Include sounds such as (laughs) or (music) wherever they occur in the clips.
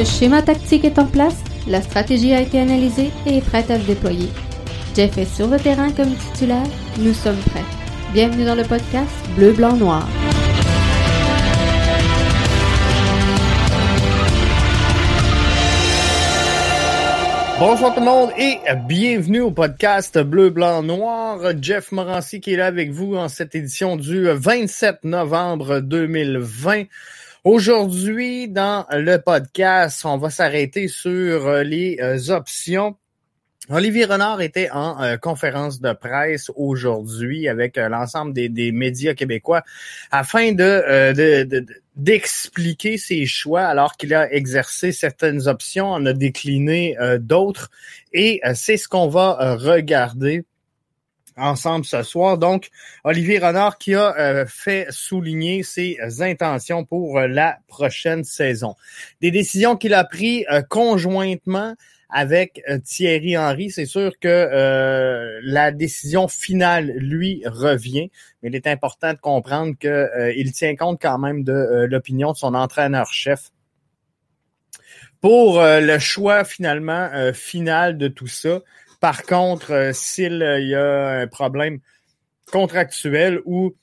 Le schéma tactique est en place, la stratégie a été analysée et est prête à se déployer. Jeff est sur le terrain comme titulaire, nous sommes prêts. Bienvenue dans le podcast Bleu, Blanc, Noir. Bonjour tout le monde et bienvenue au podcast Bleu, Blanc, Noir. Jeff Morancy qui est là avec vous en cette édition du 27 novembre 2020. Aujourd'hui, dans le podcast, on va s'arrêter sur les euh, options. Olivier Renard était en euh, conférence de presse aujourd'hui avec euh, l'ensemble des, médias québécois afin de, d'expliquer ses choix alors qu'il a exercé certaines options, en a décliné d'autres. Et c'est ce qu'on va regarder ensemble ce soir. Donc, Olivier Renard qui a euh, fait souligner ses intentions pour euh, la prochaine saison. Des décisions qu'il a prises euh, conjointement avec Thierry Henry. C'est sûr que la décision finale lui revient, mais il est important de comprendre qu'il tient compte quand même de l'opinion de son entraîneur-chef pour le choix finalement final de tout ça. Par contre, euh, s'il euh, y a un problème contractuel ou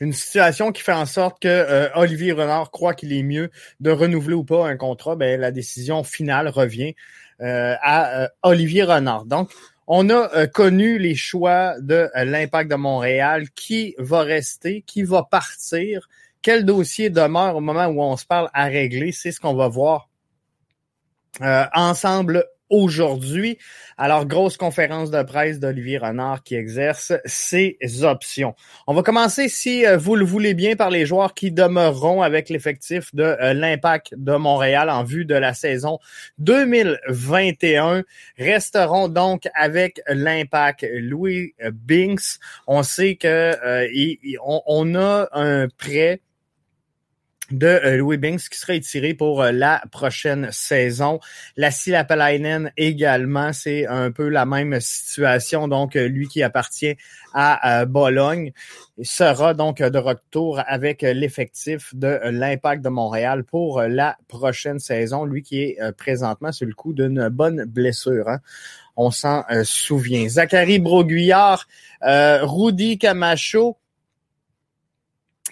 une situation qui fait en sorte que euh, Olivier Renard croit qu'il est mieux de renouveler ou pas un contrat, ben, la décision finale revient à Olivier Renard. Donc, on a connu les choix de l'impact de Montréal, qui va rester, qui va partir, quel dossier demeure au moment où on se parle à régler, c'est ce qu'on va voir ensemble aujourd'hui. Alors, grosse conférence de presse d'Olivier Renard qui exerce ses options. On va commencer, si euh, vous le voulez bien, par les joueurs qui demeureront avec l'effectif de euh, l'Impact de Montréal en vue de la saison 2021. Resteront donc avec l'Impact Louis Binks. On sait que euh, on a un prêt de euh, Louis Binks qui sera étiré pour euh, la prochaine saison. La Lapalainen également, c'est un peu la même situation. Donc, euh, lui qui appartient à Bologne sera donc de retour avec l'effectif de l'Impact de Montréal pour la prochaine saison. Lui qui est présentement sur le coup d'une bonne blessure. Hein. On s'en souvient. Zachary Broguillard, Rudy Camacho,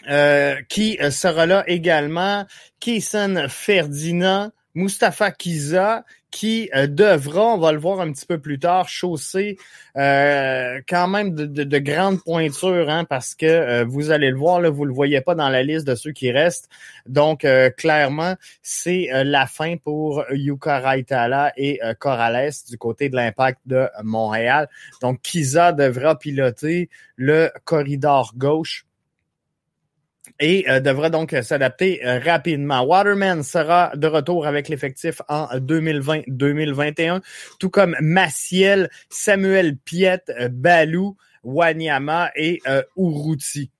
euh, qui euh, sera là également, Kaysen Ferdinand, Mustapha Kiza, qui euh, devra, on va le voir un petit peu plus tard, chausser quand même de, grandes pointures, hein, parce que vous allez le voir, là, vous le voyez pas dans la liste de ceux qui restent. Donc, clairement, c'est la fin pour Yuka Raitala et Corrales du côté de l'impact de Montréal. Donc, Kiza devra piloter le corridor gauche et euh, devra donc s'adapter euh, rapidement. Waterman sera de retour avec l'effectif en 2020-2021, tout comme Maciel, Samuel Piet, euh, Balou, Wanyama et Uruti.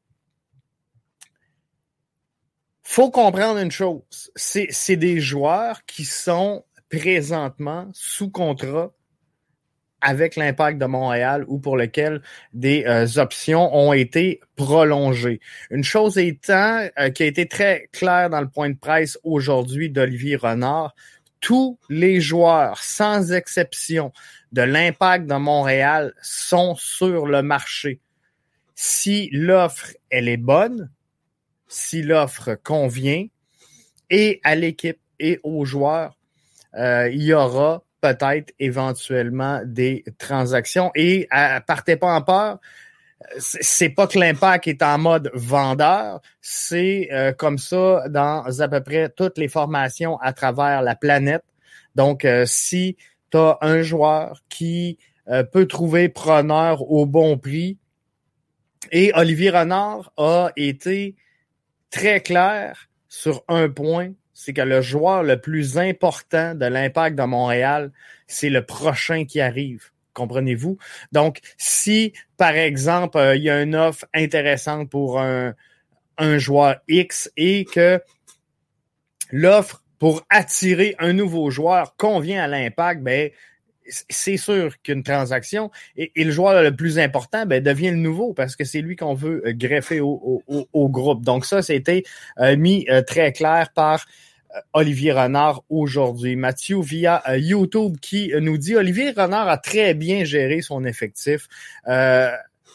Faut comprendre une chose, c'est des joueurs qui sont présentement sous contrat avec l'impact de Montréal ou pour lequel des euh, options ont été prolongées. Une chose étant euh, qui a été très claire dans le point de presse aujourd'hui d'Olivier Renard, tous les joueurs, sans exception, de l'impact de Montréal sont sur le marché. Si l'offre, elle est bonne, si l'offre convient, et à l'équipe et aux joueurs, euh, il y aura peut-être éventuellement des transactions. Et partez pas en peur, c'est pas que l'impact est en mode vendeur, c'est euh, comme ça dans à peu près toutes les formations à travers la planète. Donc, euh, si tu as un joueur qui euh, peut trouver preneur au bon prix, et Olivier Renard a été très clair sur un point, c'est que le joueur le plus important de l'impact de Montréal, c'est le prochain qui arrive. Comprenez-vous? Donc, si, par exemple, euh, il y a une offre intéressante pour un, un joueur X et que l'offre pour attirer un nouveau joueur convient à l'impact, ben, c'est sûr qu'une transaction et, le joueur le plus important ben, devient le nouveau parce que c'est lui qu'on veut greffer au, groupe. Donc ça, c'était euh, mis euh, très clair par Olivier Renard aujourd'hui. Mathieu via YouTube qui nous dit Olivier Renard a très bien géré son effectif.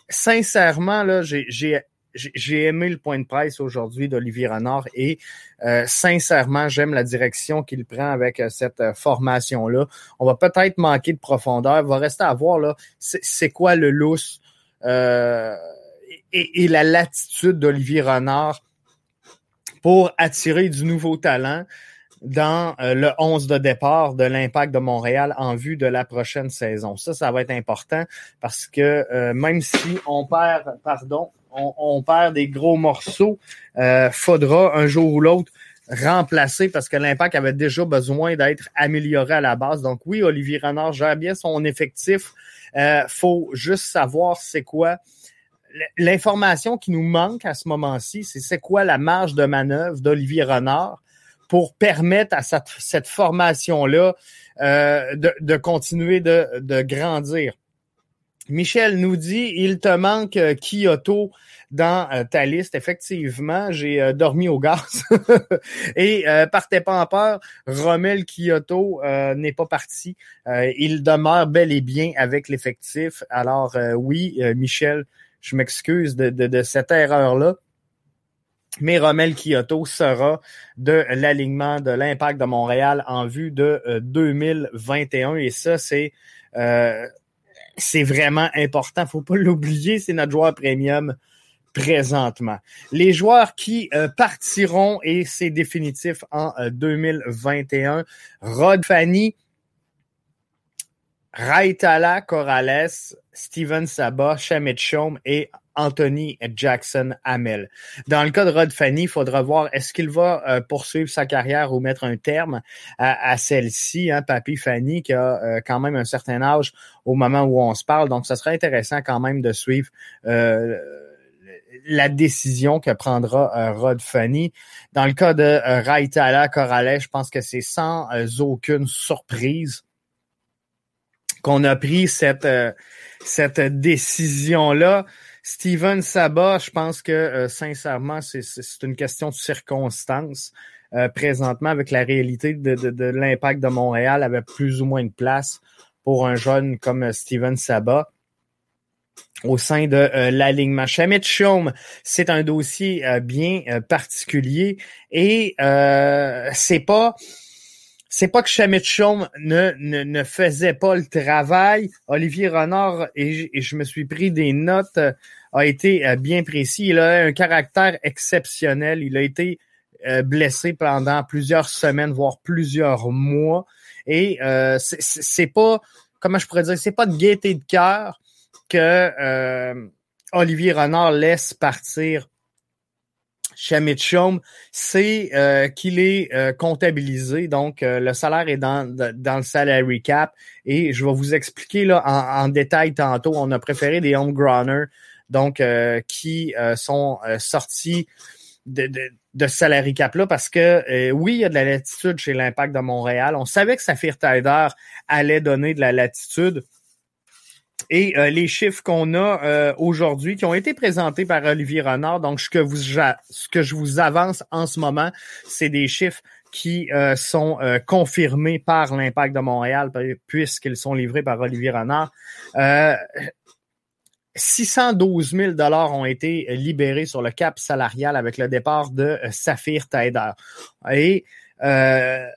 sincèrement, là, j'ai j'ai aimé le point de presse aujourd'hui d'Olivier Renard et euh, sincèrement, j'aime la direction qu'il prend avec euh, cette euh, formation-là. On va peut-être manquer de profondeur. Va rester à voir là, c'est quoi le lousse et, et, la latitude d'Olivier Renard pour attirer du nouveau talent dans le 11 de départ de l'impact de Montréal en vue de la prochaine saison. Ça, ça va être important parce que même si on perd, pardon, on, perd des gros morceaux. Euh, faudra un jour ou l'autre remplacer parce que l'impact avait déjà besoin d'être amélioré à la base. Donc oui, Olivier Renard gère bien son effectif. Euh, faut juste savoir c'est quoi l'information qui nous manque à ce moment-ci, c'est c'est quoi la marge de manœuvre d'Olivier Renard pour permettre à cette, formation-là euh, de, de, continuer de, de grandir. Michel nous dit, il te manque euh, Kyoto dans euh, ta liste. Effectivement, j'ai euh, dormi au gaz. (laughs) Et partez pas en peur, Rommel Kyoto n'est pas parti. il demeure bel et bien avec l'effectif. Alors oui, Michel, je m'excuse de, de, cette erreur-là. Mais Rommel Kyoto sera de l'alignement de l'impact de Montréal en vue de 2021. Et ça, c'est c'est vraiment important. Faut pas l'oublier, c'est notre joueur premium présentement. Les joueurs qui euh, partiront, et c'est définitif en 2021, euh, Rod Fanny, Raitala Corrales, Steven Sabah, Shamit Chom et Anthony Jackson Hamel. Dans le cas de Rod Fanny, il faudra voir est-ce qu'il va euh, poursuivre sa carrière ou mettre un terme à, celle-ci, hein, Papy Fanny, qui a euh, quand même un certain âge au moment où on se parle. Donc, ce serait intéressant quand même de suivre euh, la décision que prendra Rod Fanny. Dans le cas de Raitala Corrales, je pense que c'est sans aucune surprise qu'on a pris cette, cette décision-là. Steven Sabat, je pense que euh, sincèrement, c'est une question de circonstance. Euh, présentement, avec la réalité de, de, l'impact de Montréal, avait plus ou moins de place pour un jeune comme euh, Steven Sabat au sein de l'alignement. Shamit c'est un dossier bien particulier et c'est pas c'est pas que Shamit ne, ne, ne, faisait pas le travail. Olivier Renard, et, je me suis pris des notes, euh, a été euh, bien précis. Il a un caractère exceptionnel. Il a été euh, blessé pendant plusieurs semaines, voire plusieurs mois. Et c'est pas, comment je pourrais dire, c'est pas de gaieté de cœur que Olivier Renard laisse partir Chaume, c'est euh, qu'il est euh, comptabilisé. Donc, euh, le salaire est dans, dans le salary cap. Et je vais vous expliquer là en, détail tantôt. On a préféré des homegrowners, donc qui sont sortis de, de, de salary cap là parce que oui, il y a de la latitude chez l'Impact de Montréal. On savait que Saphir Tider allait donner de la latitude. Et euh, les chiffres qu'on a euh, aujourd'hui, qui ont été présentés par Olivier Renard, donc ce que, vous, ce que je vous avance en ce moment, c'est des chiffres qui euh, sont confirmés par l'Impact de Montréal, puisqu'ils sont livrés par Olivier Renard. 612 000 dollars ont été libérés sur le cap salarial avec le départ de Saphir Taider. Et le,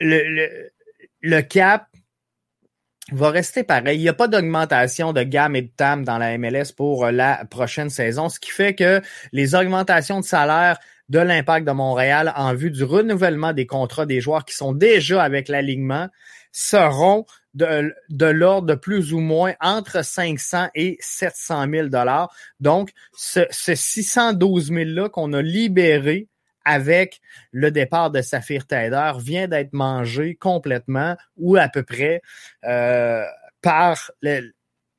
le, le cap va rester pareil. Il n'y a pas d'augmentation de gamme et de TAM dans la MLS pour euh, la prochaine saison, ce qui fait que les augmentations de salaire de l'impact de Montréal en vue du renouvellement des contrats des joueurs qui sont déjà avec l'alignement seront de, de l'ordre de plus ou moins entre 500 et 700 000 dollars. Donc, ce, ce 612 000 là qu'on a libéré avec le départ de Saphir Taider vient d'être mangé complètement ou à peu près euh, par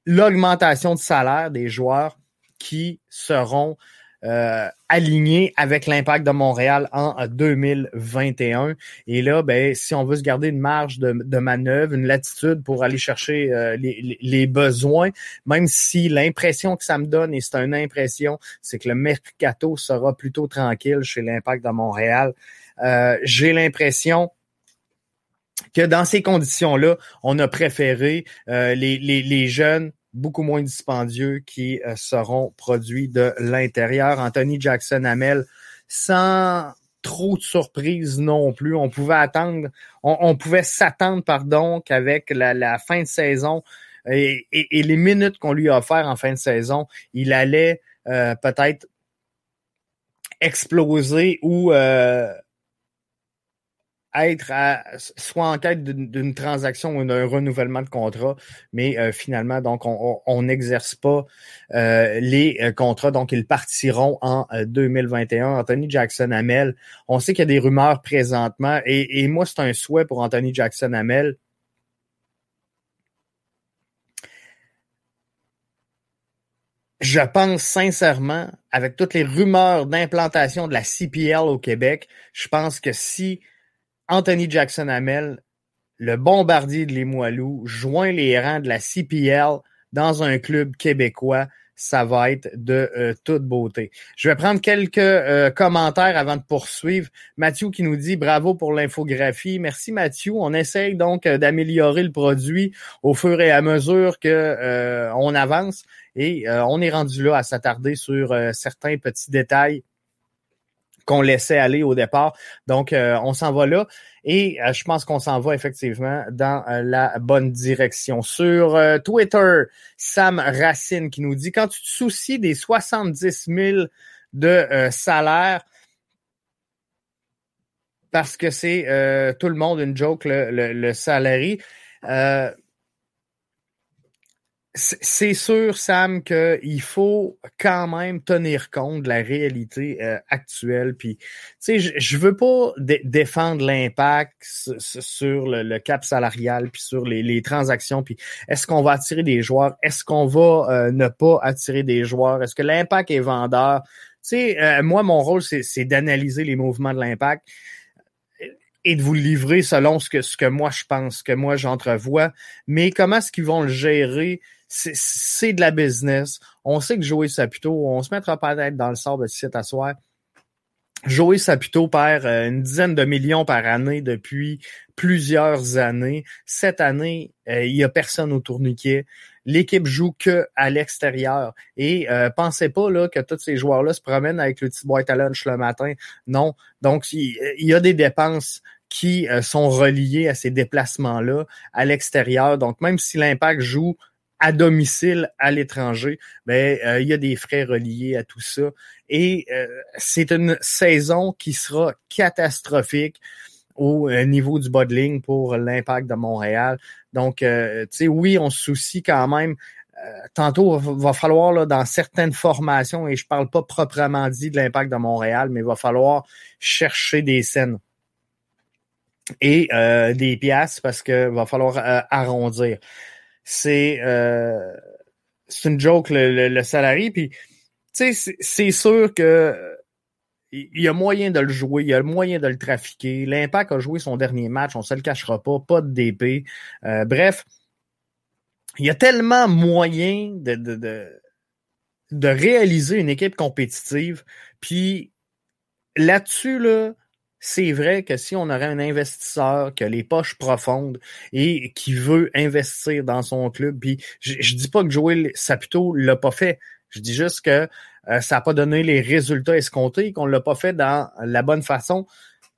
l'augmentation de salaire des joueurs qui seront euh, aligné avec l'impact de Montréal en 2021. Et là, ben, si on veut se garder une marge de, de manœuvre, une latitude pour aller chercher euh, les, les, besoins, même si l'impression que ça me donne, et c'est une impression, c'est que le mercato sera plutôt tranquille chez l'impact de Montréal. J'ai l'impression que dans ces conditions-là, on a préféré les, les, les, jeunes beaucoup moins dispendieux qui seront produits de l'intérieur. Anthony Jackson Hamel, sans trop de surprises non plus. On pouvait attendre, on, pouvait s'attendre, pardon, qu'avec la, fin de saison et, les minutes qu'on lui a offert en fin de saison, il allait euh, peut-être exploser ou euh, être soit en quête d'une transaction ou d'un renouvellement de contrat, mais euh, finalement, donc, on n'exerce pas euh, les euh, contrats, donc ils partiront en 2021. Anthony Jackson Hamel, on sait qu'il y a des rumeurs présentement, et, et moi, c'est un souhait pour Anthony Jackson Hamel. Je pense sincèrement, avec toutes les rumeurs d'implantation de la CPL au Québec, je pense que si Anthony Jackson Hamel, le bombardier de Limoilou, joint les rangs de la CPL dans un club québécois. Ça va être de euh, toute beauté. Je vais prendre quelques euh, commentaires avant de poursuivre. Mathieu qui nous dit bravo pour l'infographie. Merci Mathieu. On essaye donc euh, d'améliorer le produit au fur et à mesure que on avance et on est rendu là à s'attarder sur certains petits détails qu'on laissait aller au départ. Donc, euh, on s'en va là. Et euh, je pense qu'on s'en va effectivement dans euh, la bonne direction. Sur Twitter, Sam Racine qui nous dit, quand tu te soucies des 70 000 de salaire, parce que c'est tout le monde une joke, le, le, le salarié, c'est sûr, Sam, qu'il faut quand même tenir compte de la réalité euh, actuelle. Puis, tu sais, je, veux pas défendre l'impact sur le, cap salarial, puis sur les, transactions. Puis, est-ce qu'on va attirer des joueurs? Est-ce qu'on va euh, ne pas attirer des joueurs? Est-ce que l'impact est vendeur? Tu euh, moi, mon rôle, c'est d'analyser les mouvements de l'impact et de vous le livrer selon ce que, ce que moi je pense, ce que moi j'entrevois. Mais comment est-ce qu'ils vont le gérer? C'est de la business. On sait que Joey Saputo, on se mettra pas tête dans le sort de site à soir. Joey Saputo perd euh, une dizaine de millions par année depuis plusieurs années. Cette année, euh, il y a personne au tourniquet. L'équipe joue que à l'extérieur. Et euh, pensez pas là que tous ces joueurs-là se promènent avec le petit boîte à lunch le matin. Non. Donc, il, y a des dépenses qui sont reliées à ces déplacements-là à l'extérieur. Donc, même si l'impact joue à domicile à l'étranger, ben euh, il y a des frais reliés à tout ça et euh, c'est une saison qui sera catastrophique au euh, niveau du bas de ligne pour l'impact de Montréal. Donc, tu sais, oui, on se soucie quand même. tantôt, va, va falloir là, dans certaines formations, et je parle pas proprement dit de l'impact de Montréal, mais il va falloir chercher des scènes et des pièces parce que va falloir arrondir c'est euh, c'est une joke le, le, salarié. Puis, tu sais, c'est sûr que il y a moyen de le jouer, il y a moyen de le trafiquer. L'Impact a joué son dernier match, on se le cachera pas, pas de DP. Euh, bref, il y a tellement moyen de, de, de, de réaliser une équipe compétitive. Puis là-dessus, là, c'est vrai que si on aurait un investisseur qui a les poches profondes et qui veut investir dans son club, puis je, je dis pas que Joel Saputo l'a pas fait, je dis juste que euh, ça n'a pas donné les résultats escomptés, qu'on l'a pas fait dans la bonne façon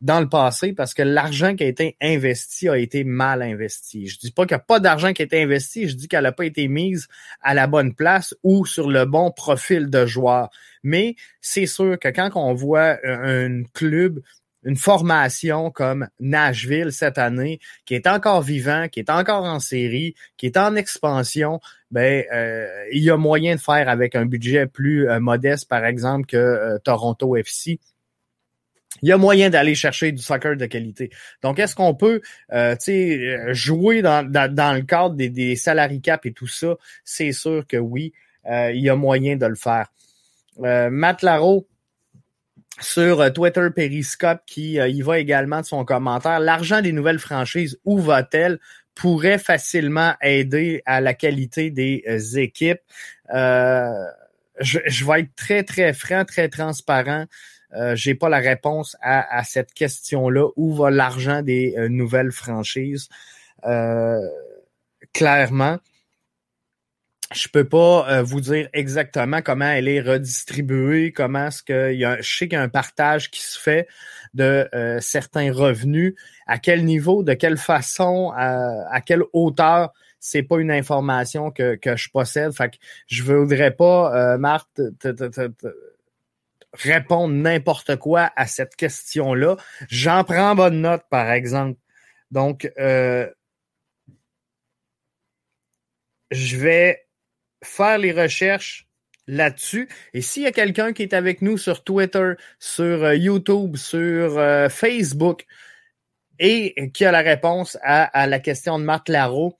dans le passé parce que l'argent qui a été investi a été mal investi. Je dis pas qu'il n'y a pas d'argent qui a été investi, je dis qu'elle n'a pas été mise à la bonne place ou sur le bon profil de joueur. Mais c'est sûr que quand on voit un club une formation comme Nashville cette année, qui est encore vivant, qui est encore en série, qui est en expansion, ben euh, il y a moyen de faire avec un budget plus euh, modeste, par exemple, que euh, Toronto FC. Il y a moyen d'aller chercher du soccer de qualité. Donc, est-ce qu'on peut jouer dans, dans, le cadre des, des cap et tout ça? C'est sûr que oui, il y a moyen de le faire. Matt Laro, sur euh, Twitter Periscope qui euh, y va également de son commentaire. L'argent des nouvelles franchises, où va-t-elle? pourrait facilement aider à la qualité des euh, équipes. je, je, vais être très, très franc, très transparent. Euh, J'ai pas la réponse à, à cette question-là. Où va l'argent des nouvelles franchises? Clairement, je peux pas euh, vous dire exactement comment elle est redistribuée, comment est-ce que y a, je sais qu'il y a un partage qui se fait de euh, certains revenus, à quel niveau, de quelle façon, à, à quelle hauteur c'est pas une information que, que je possède. Fait que je voudrais pas, euh, Marthe, te, te, te, répondre n'importe quoi à cette question-là. J'en prends bonne note, par exemple. Donc, euh, je vais faire les recherches là-dessus. Et s'il y a quelqu'un qui est avec nous sur Twitter, sur euh, YouTube, sur euh, Facebook, et qui a la réponse à, la question de Marc Larreau,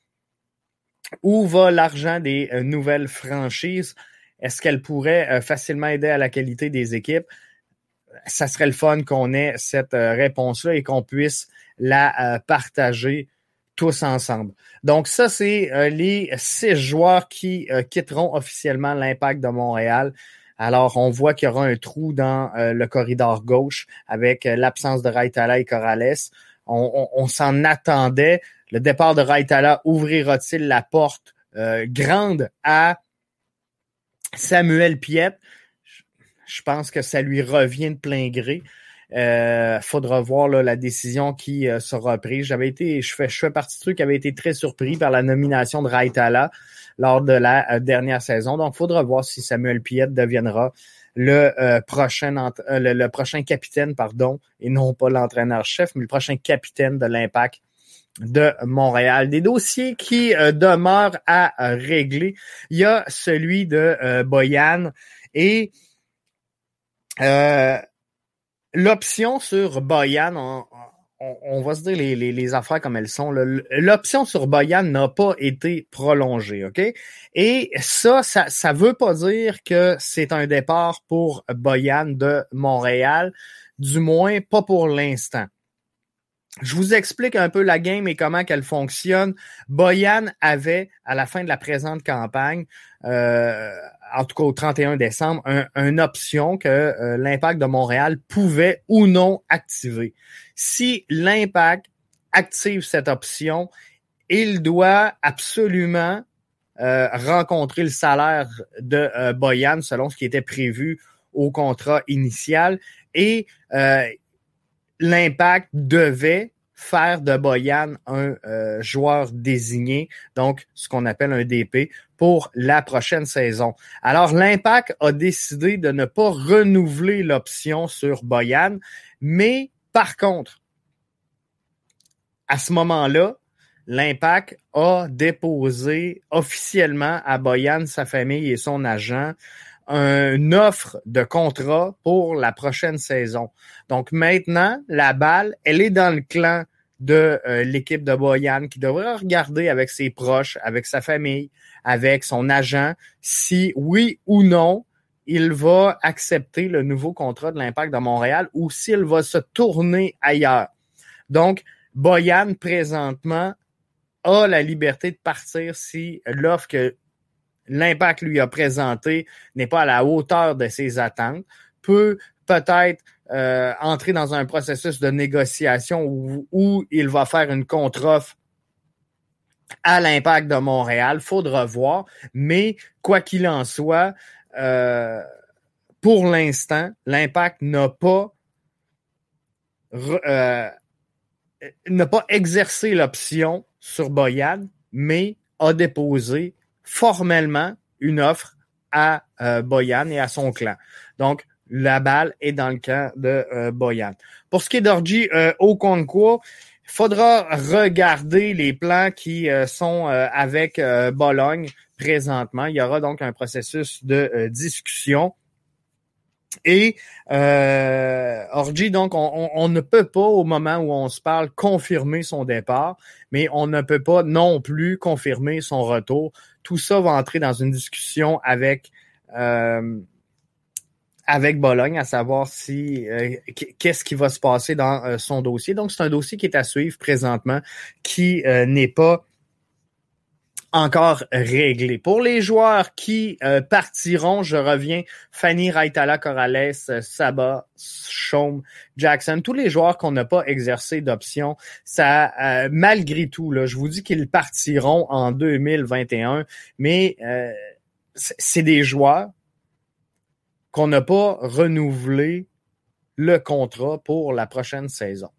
où va l'argent des euh, nouvelles franchises? Est-ce qu'elle pourrait facilement aider à la qualité des équipes? Ça serait le fun qu'on ait cette réponse-là et qu'on puisse la partager tous ensemble. Donc ça, c'est les six joueurs qui quitteront officiellement l'impact de Montréal. Alors, on voit qu'il y aura un trou dans le corridor gauche avec l'absence de Raitala et Corrales. On, on, s'en attendait. Le départ de Raitala ouvrira-t-il la porte euh, grande à Samuel Piette? Je pense que ça lui revient de plein gré. Euh, faudra voir là, la décision qui euh, sera prise. J'avais été, je fais, je fais partie de ceux qui avaient été très surpris par la nomination de Raitala lors de la euh, dernière saison. Donc, faudra voir si Samuel Piette deviendra le euh, prochain euh, le, le, prochain capitaine, pardon, et non pas l'entraîneur-chef, mais le prochain capitaine de l'Impact de Montréal. Des dossiers qui euh, demeurent à euh, régler. Il y a celui de euh, Boyan et l'option sur Boyan, on, va se dire les affaires comme elles sont. L'option sur Boyan n'a pas été prolongée, OK? Et ça, ça ça veut pas dire que c'est un départ pour Boyan de Montréal, du moins pas pour l'instant. Je vous explique un peu la game et comment qu'elle fonctionne. Boyan avait, à la fin de la présente campagne, euh, en tout cas au 31 décembre, un, une option que euh, l'Impact de Montréal pouvait ou non activer. Si l'Impact active cette option, il doit absolument euh, rencontrer le salaire de euh, Boyan selon ce qui était prévu au contrat initial et l'impact devait faire de Boyan un euh, joueur désigné, donc ce qu'on appelle un DP, pour la prochaine saison. Alors, l'Impact a décidé de ne pas renouveler l'option sur Boyan, mais par contre, à ce moment-là, l'Impact a déposé officiellement à Boyan, sa famille et son agent une offre de contrat pour la prochaine saison. Donc maintenant, la balle, elle est dans le clan de euh, l'équipe de Boyan qui devrait regarder avec ses proches, avec sa famille, avec son agent, si oui ou non il va accepter le nouveau contrat de l'Impact de Montréal ou s'il va se tourner ailleurs. Donc, Boyan, présentement, a la liberté de partir si l'offre que l'impact lui a présenté n'est pas à la hauteur de ses attentes, peut peut-être euh, entrer dans un processus de négociation où, il va faire une contre-offre à l'impact de Montréal. Faudra voir. Mais quoi qu'il en soit, euh, pour l'instant, l'impact n'a pas euh, n'a pas exercé l'option sur Boyan, mais a déposé formellement une offre à euh, Boyan et à son clan. Donc, la balle est dans le camp de euh, Boyan. Pour ce qui est d'Orgi euh, Okonkwo, il faudra regarder les plans qui euh, sont euh, avec euh, Bologne présentement. Il y aura donc un processus de discussion. Et euh, Orgy, donc, on, on, on, ne peut pas, au moment où on se parle, confirmer son départ, mais on ne peut pas non plus confirmer son retour. Tout ça va entrer dans une discussion avec euh, avec Bologne, à savoir si euh, qu'est-ce qui va se passer dans euh, son dossier. Donc, c'est un dossier qui est à suivre présentement, qui n'est pas encore réglé. Pour les joueurs qui euh, partiront, je reviens, Fanny Raitala Corrales, Saba, Chaume, Jackson, tous les joueurs qu'on n'a pas exercé d'option, ça, euh, malgré tout, là, je vous dis qu'ils partiront en 2021, mais euh, c'est des joueurs qu'on n'a pas renouvelé le contrat pour la prochaine saison.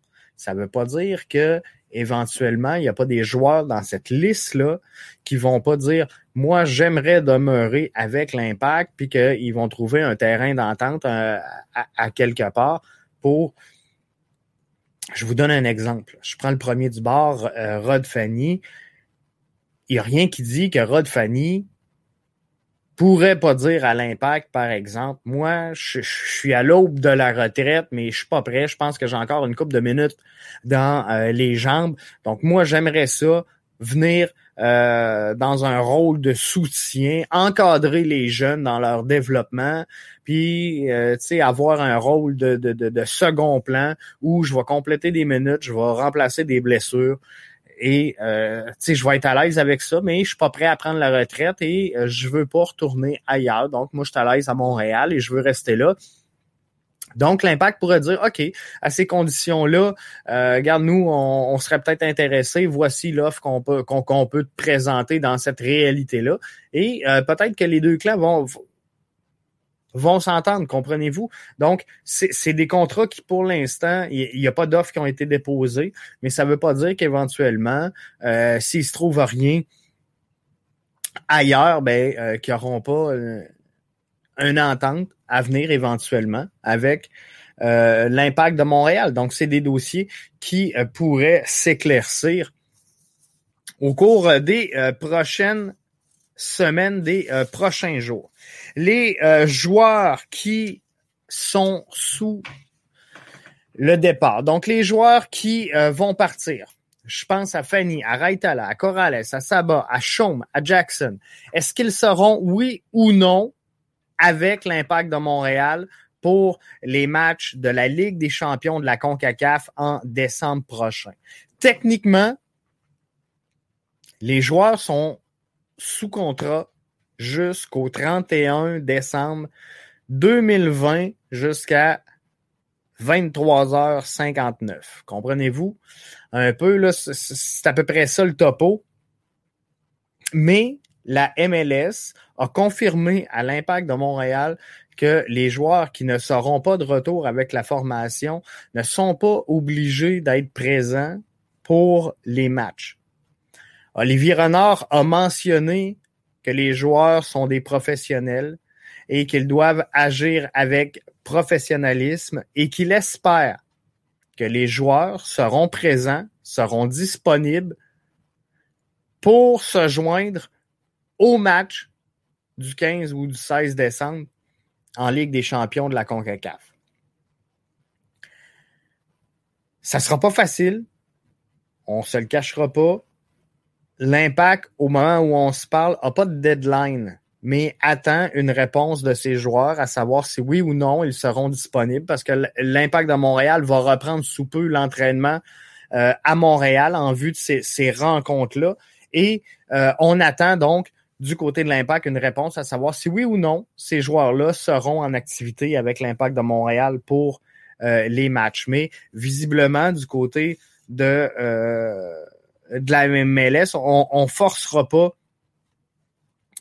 Ça ne veut pas dire que éventuellement, il n'y a pas des joueurs dans cette liste-là qui vont pas dire Moi, j'aimerais demeurer avec l'impact, puis qu'ils vont trouver un terrain d'entente euh, à, quelque part pour. Je vous donne un exemple. Je prends le premier du bord, euh, Rod Fanny. Il n'y a rien qui dit que Rod Fanny pourrait pas dire à l'impact, par exemple, moi, je, suis à l'aube de la retraite, mais je suis pas prêt. Je pense que j'ai encore une couple de minutes dans euh, les jambes. Donc, moi, j'aimerais ça, venir euh, dans un rôle de soutien, encadrer les jeunes dans leur développement, puis euh, avoir un rôle de, de, de, second plan où je vais compléter des minutes, je vais remplacer des blessures. Et euh, je vais être à l'aise avec ça, mais je suis pas prêt à prendre la retraite et euh, je veux pas retourner ailleurs. Donc, moi, je suis à l'aise à Montréal et je veux rester là. Donc, l'impact pourrait dire, OK, à ces conditions-là, euh, regarde, nous, on, serait peut-être intéressé. Voici l'offre qu'on peut qu'on peut te présenter dans cette réalité-là. Et euh, peut-être que les deux clans vont vont s'entendre, comprenez-vous? Donc, c'est des contrats qui, pour l'instant, il n'y a pas d'offres qui ont été déposées, mais ça ne veut pas dire qu'éventuellement, euh, s'il se trouve rien ailleurs, ben, euh, qu'ils n'auront pas euh, une entente à venir éventuellement avec euh, l'impact de Montréal. Donc, c'est des dossiers qui pourraient s'éclaircir au cours des prochaines semaines, des prochains jours les euh, joueurs qui sont sous le départ. Donc, les joueurs qui euh, vont partir. Je pense à Fanny, à Raitala, à Corrales, à Saba, à Chaume, à Jackson. Est-ce qu'ils seront, oui ou non, avec l'impact de Montréal pour les matchs de la Ligue des champions de la CONCACAF en décembre prochain? Techniquement, les joueurs sont sous contrat jusqu'au 31 décembre 2020 jusqu'à 23h59. Comprenez-vous? Un peu, là, c'est à peu près ça le topo. Mais la MLS a confirmé à l'impact de Montréal que les joueurs qui ne seront pas de retour avec la formation ne sont pas obligés d'être présents pour les matchs. Olivier Renard a mentionné que les joueurs sont des professionnels et qu'ils doivent agir avec professionnalisme et qu'il espère que les joueurs seront présents, seront disponibles pour se joindre au match du 15 ou du 16 décembre en Ligue des champions de la CONCACAF. Ça sera pas facile. On se le cachera pas l'impact, au moment où on se parle, n'a pas de deadline, mais attend une réponse de ses joueurs à savoir si oui ou non ils seront disponibles parce que l'impact de Montréal va reprendre sous peu l'entraînement euh, à Montréal en vue de ces, rencontres-là. Et euh, on attend donc du côté de l'impact une réponse à savoir si oui ou non ces joueurs-là seront en activité avec l'impact de Montréal pour euh, les matchs. Mais visiblement, du côté de de la MLS, on, on forcera pas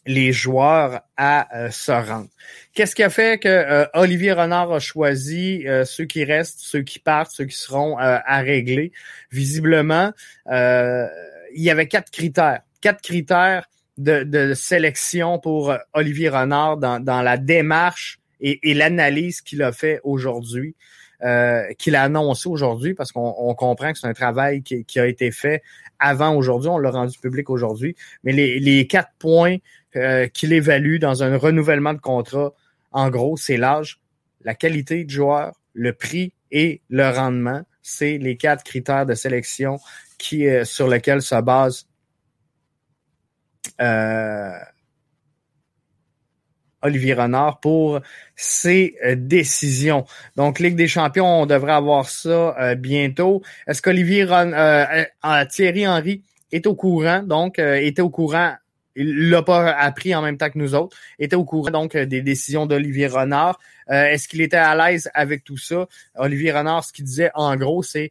les joueurs à euh, se rendre. Qu'est-ce qui a fait que euh, Olivier Renard a choisi euh, ceux qui restent, ceux qui partent, ceux qui seront à régler? Visiblement, il y avait quatre critères. Quatre critères de, de sélection pour Olivier Renard dans, dans la démarche et, et l'analyse qu'il a fait aujourd'hui. qu'il a annoncé aujourd'hui parce qu'on comprend que c'est un travail qui, qui, a été fait avant aujourd'hui, on l'a rendu public aujourd'hui, mais les, quatre points euh, qu'il évalue dans un renouvellement de contrat, en gros, c'est l'âge, la qualité du joueur, le prix et le rendement. C'est les quatre critères de sélection qui, euh, sur lesquels se base euh, Olivier Renard pour ses euh, décisions. Donc, Ligue des champions, on devrait avoir ça euh, bientôt. Est-ce qu'Olivier euh, Thierry Henry est au courant, donc était au courant il l'a pas appris en même temps que nous autres, était au courant donc des décisions d'Olivier Renard. Est-ce qu'il était à l'aise avec tout ça? Olivier Renard, ce qu'il disait en gros, c'est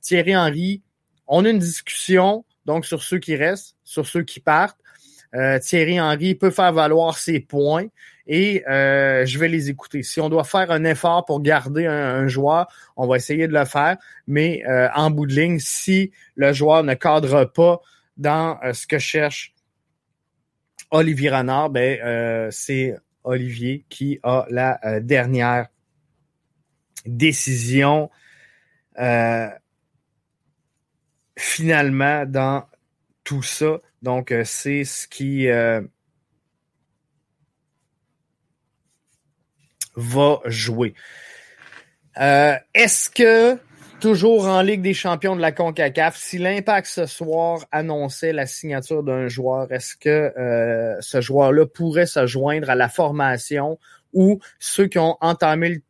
Thierry Henry, on a une discussion donc sur ceux qui restent, sur ceux qui partent. Thierry Henry peut faire valoir ses points et euh, je vais les écouter. Si on doit faire un effort pour garder un, joueur, on va essayer de le faire, mais euh, en bout de ligne, si le joueur ne cadre pas dans euh, ce que cherche Olivier Renard, ben, c'est Olivier qui a la dernière décision finalement dans tout ça. Donc, c'est ce qui va jouer. Euh, est-ce que, toujours en Ligue des champions de la CONCACAF, si l'Impact ce soir annonçait la signature d'un joueur, est-ce que euh, ce joueur-là pourrait se joindre à la formation ou ceux qui ont entamé le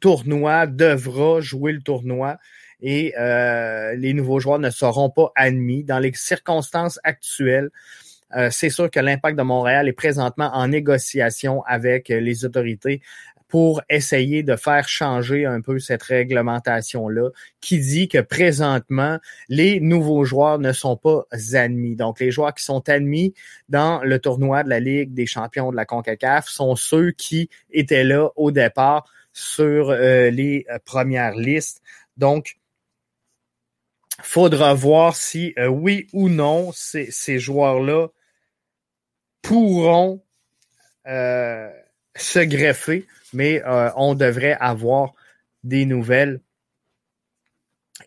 tournoi devra jouer le tournoi? Et euh, les nouveaux joueurs ne seront pas admis. Dans les circonstances actuelles, c'est sûr que l'impact de Montréal est présentement en négociation avec les autorités pour essayer de faire changer un peu cette réglementation-là, qui dit que présentement, les nouveaux joueurs ne sont pas admis. Donc, les joueurs qui sont admis dans le tournoi de la Ligue des champions de la CONCACAF sont ceux qui étaient là au départ sur euh, les euh, premières listes. Donc, faudra voir si euh, oui ou non ces, ces joueurs-là pourront se greffer mais euh, on devrait avoir des nouvelles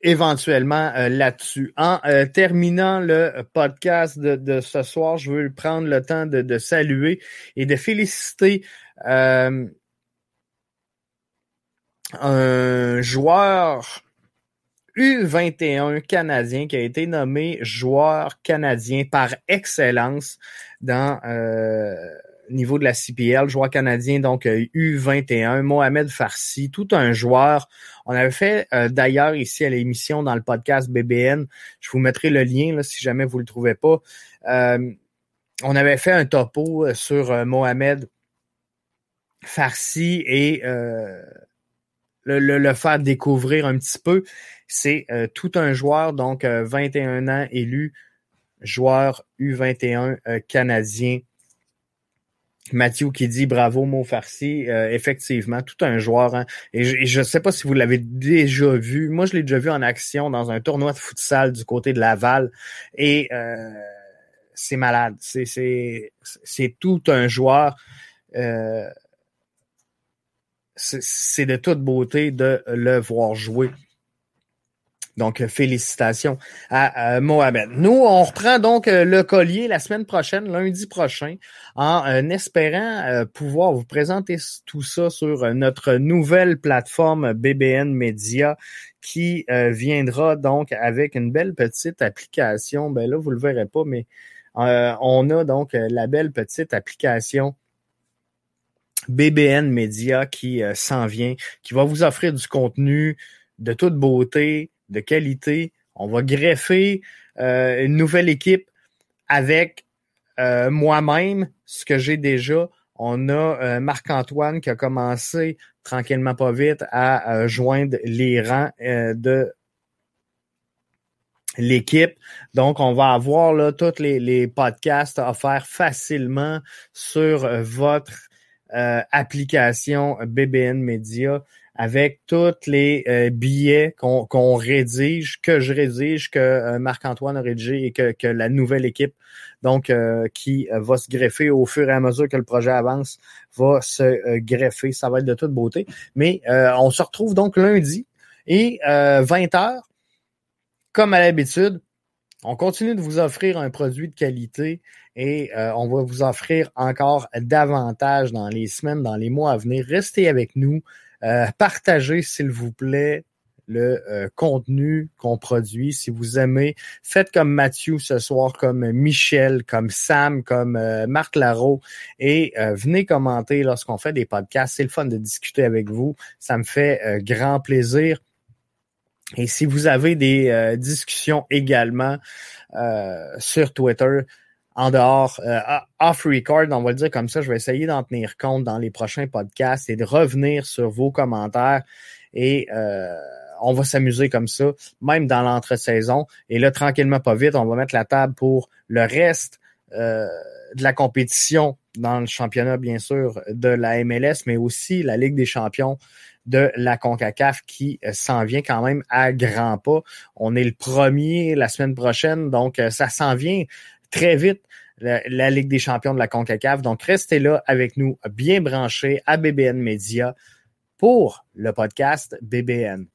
éventuellement euh, là-dessus. En euh, terminant le podcast de, ce soir, je veux prendre le temps de, saluer et de féliciter un joueur U21 canadien qui a été nommé joueur canadien par excellence dans niveau de la CPL, joueur canadien, donc U21, euh, Mohamed Farsi, tout un joueur. On avait fait euh, d'ailleurs ici à l'émission dans le podcast BBN, je vous mettrai le lien là, si jamais vous le trouvez pas. Euh, on avait fait un topo sur Mohamed Farsi et le, faire découvrir un petit peu. C'est tout un joueur, donc 21 ans élu, joueur U21 canadien Mathieu qui dit bravo Mo Farsi, euh, effectivement, tout un joueur. Hein. Et je ne sais pas si vous l'avez déjà vu. Moi, je l'ai déjà vu en action dans un tournoi de futsal du côté de Laval. Et euh, c'est malade. C'est, tout un joueur. Euh, c'est de toute beauté de le voir jouer. Donc, félicitations à, Mohamed. Nous, on reprend donc euh, le collier la semaine prochaine, lundi prochain, en euh, espérant euh, pouvoir vous présenter tout ça sur notre nouvelle plateforme BBN Media qui viendra donc avec une belle petite application. Ben là, vous le verrez pas, mais on a donc la belle petite application BBN Media qui s'en vient, qui va vous offrir du contenu de toute beauté, de qualité. On va greffer euh, une nouvelle équipe avec euh, moi-même, ce que j'ai déjà. On a euh, Marc-Antoine qui a commencé tranquillement pas vite à joindre les rangs de l'équipe. Donc, on va avoir là tous les, les podcasts offerts facilement sur votre application BBN Media avec tous les euh, billets qu'on rédige, que je rédige, que euh, Marc-Antoine a rédigé et que, que, la nouvelle équipe, donc euh, qui va se greffer au fur et à mesure que le projet avance, va se greffer. Ça va être de toute beauté. Mais on se retrouve donc lundi et 20 heures, comme à l'habitude. On continue de vous offrir un produit de qualité et on va vous offrir encore davantage dans les semaines, dans les mois à venir. Restez avec nous. Euh, partagez, s'il vous plaît, le euh, contenu qu'on produit. Si vous aimez, faites comme Mathieu ce soir, comme Michel, comme Sam, comme euh, Marc Larreau et venez commenter lorsqu'on fait des podcasts. C'est le fun de discuter avec vous. Ça me fait grand plaisir. Et si vous avez des euh, discussions également euh, sur Twitter, en dehors, euh, off record, on va le dire comme ça, je vais essayer d'en tenir compte dans les prochains podcasts et de revenir sur vos commentaires et on va s'amuser comme ça, même dans l'entre-saison. Et là, tranquillement, pas vite, on va mettre la table pour le reste de la compétition dans le championnat, bien sûr, de la MLS, mais aussi la Ligue des champions de la CONCACAF qui euh, s'en vient quand même à grands pas. On est le premier la semaine prochaine, donc euh, ça s'en vient très vite. La, Ligue des champions de la CONCACAF. Donc, restez là avec nous, bien branchés à BBN Media pour le podcast BBN.